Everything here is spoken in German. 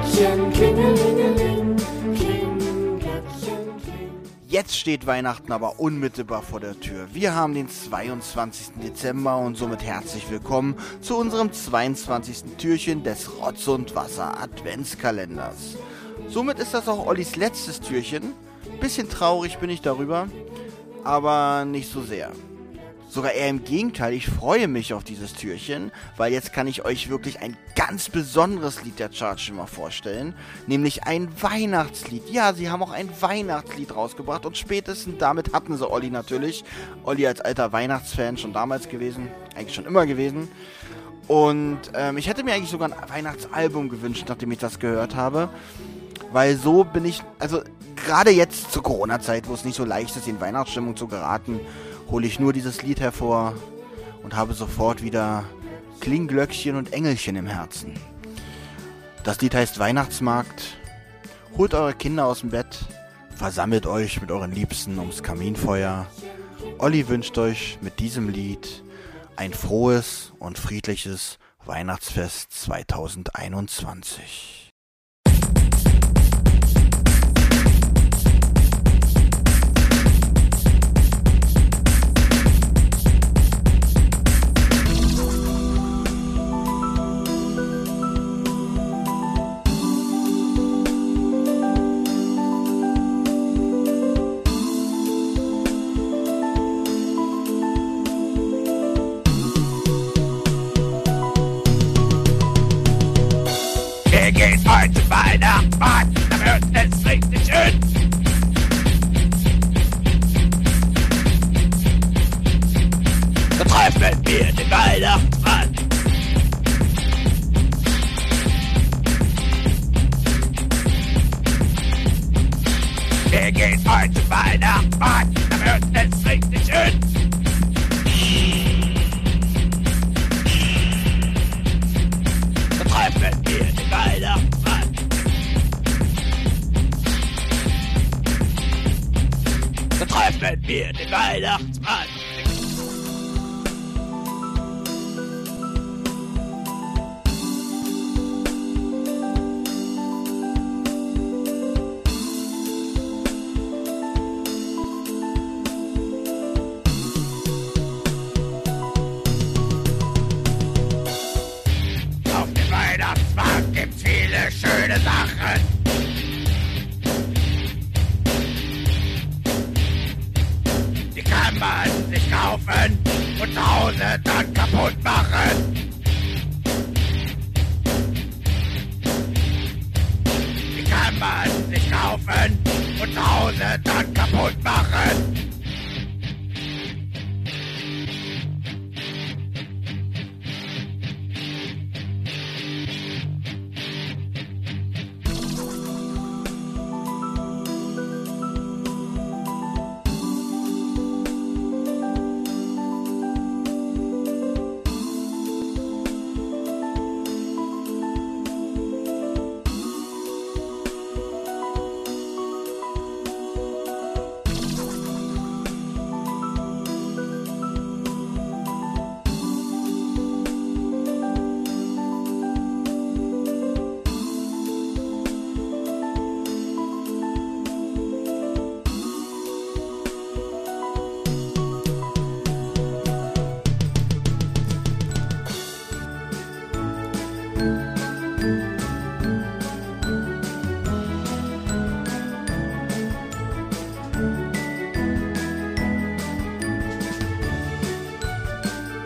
Glöckchen. Jetzt steht Weihnachten aber unmittelbar vor der Tür. Wir haben den 22. Dezember und somit herzlich willkommen zu unserem 22. Türchen des Rotz und Wasser Adventskalenders. Somit ist das auch Ollis letztes Türchen. Bisschen traurig bin ich darüber, aber nicht so sehr. Sogar eher im Gegenteil, ich freue mich auf dieses Türchen, weil jetzt kann ich euch wirklich ein ganz besonderes Lied der Chartschimmer vorstellen, nämlich ein Weihnachtslied. Ja, sie haben auch ein Weihnachtslied rausgebracht und spätestens damit hatten sie Olli natürlich. Olli als alter Weihnachtsfan schon damals gewesen, eigentlich schon immer gewesen. Und ähm, ich hätte mir eigentlich sogar ein Weihnachtsalbum gewünscht, nachdem ich das gehört habe. Weil so bin ich, also gerade jetzt zur Corona-Zeit, wo es nicht so leicht ist, in Weihnachtsstimmung zu geraten, hole ich nur dieses Lied hervor und habe sofort wieder Klingglöckchen und Engelchen im Herzen. Das Lied heißt Weihnachtsmarkt. Holt eure Kinder aus dem Bett, versammelt euch mit euren Liebsten ums Kaminfeuer. Olli wünscht euch mit diesem Lied ein frohes und friedliches Weihnachtsfest 2021. it's hard to find out much earth that signature. The perfect beer to find up fun. It hard to find out much about the truth. Treffen wir den Weihnachtsmann. Hause dann kaputt machen. Die kann man sich kaufen und zu Hause dann kaputt machen.